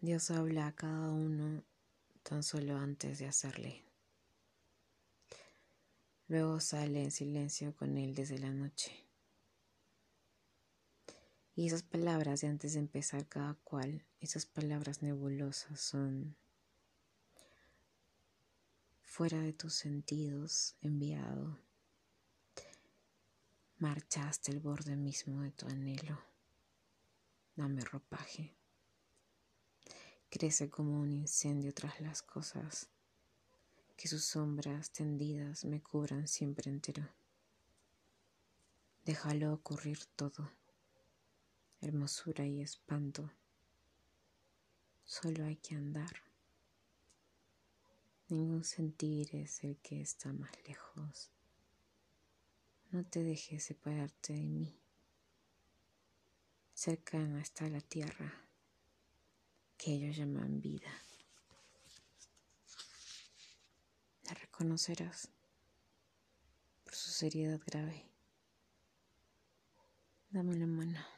Dios habla a cada uno tan solo antes de hacerle. Luego sale en silencio con él desde la noche. Y esas palabras de antes de empezar cada cual, esas palabras nebulosas son fuera de tus sentidos enviado. Marcha hasta el borde mismo de tu anhelo. Dame ropaje. Crece como un incendio tras las cosas, que sus sombras tendidas me cubran siempre entero. Déjalo ocurrir todo hermosura y espanto. Solo hay que andar. Ningún sentir es el que está más lejos. No te dejes separarte de mí. Cercana está la tierra que ellos llaman vida. La reconocerás por su seriedad grave. Dame la mano.